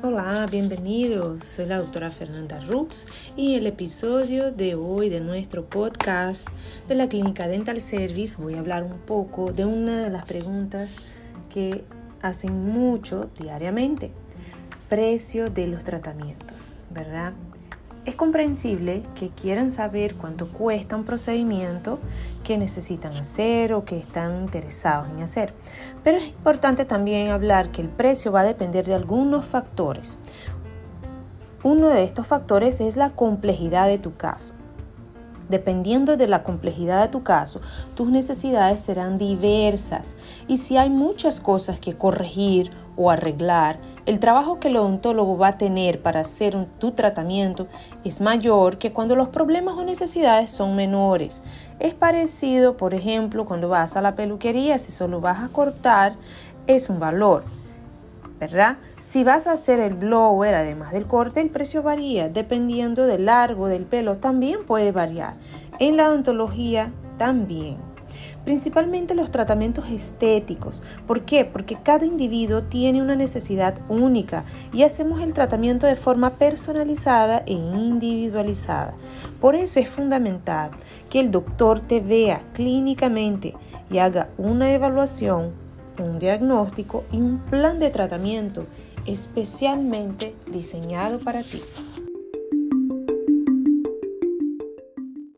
Hola, bienvenidos. Soy la doctora Fernanda Rux y el episodio de hoy de nuestro podcast de la Clínica Dental Service voy a hablar un poco de una de las preguntas que hacen mucho diariamente. Precio de los tratamientos, ¿verdad? Es comprensible que quieran saber cuánto cuesta un procedimiento que necesitan hacer o que están interesados en hacer. Pero es importante también hablar que el precio va a depender de algunos factores. Uno de estos factores es la complejidad de tu caso. Dependiendo de la complejidad de tu caso, tus necesidades serán diversas y si hay muchas cosas que corregir o arreglar, el trabajo que el odontólogo va a tener para hacer tu tratamiento es mayor que cuando los problemas o necesidades son menores. Es parecido, por ejemplo, cuando vas a la peluquería, si solo vas a cortar, es un valor. ¿Verdad? Si vas a hacer el blower, además del corte, el precio varía dependiendo del largo del pelo, también puede variar. En la odontología también principalmente los tratamientos estéticos. ¿Por qué? Porque cada individuo tiene una necesidad única y hacemos el tratamiento de forma personalizada e individualizada. Por eso es fundamental que el doctor te vea clínicamente y haga una evaluación, un diagnóstico y un plan de tratamiento especialmente diseñado para ti.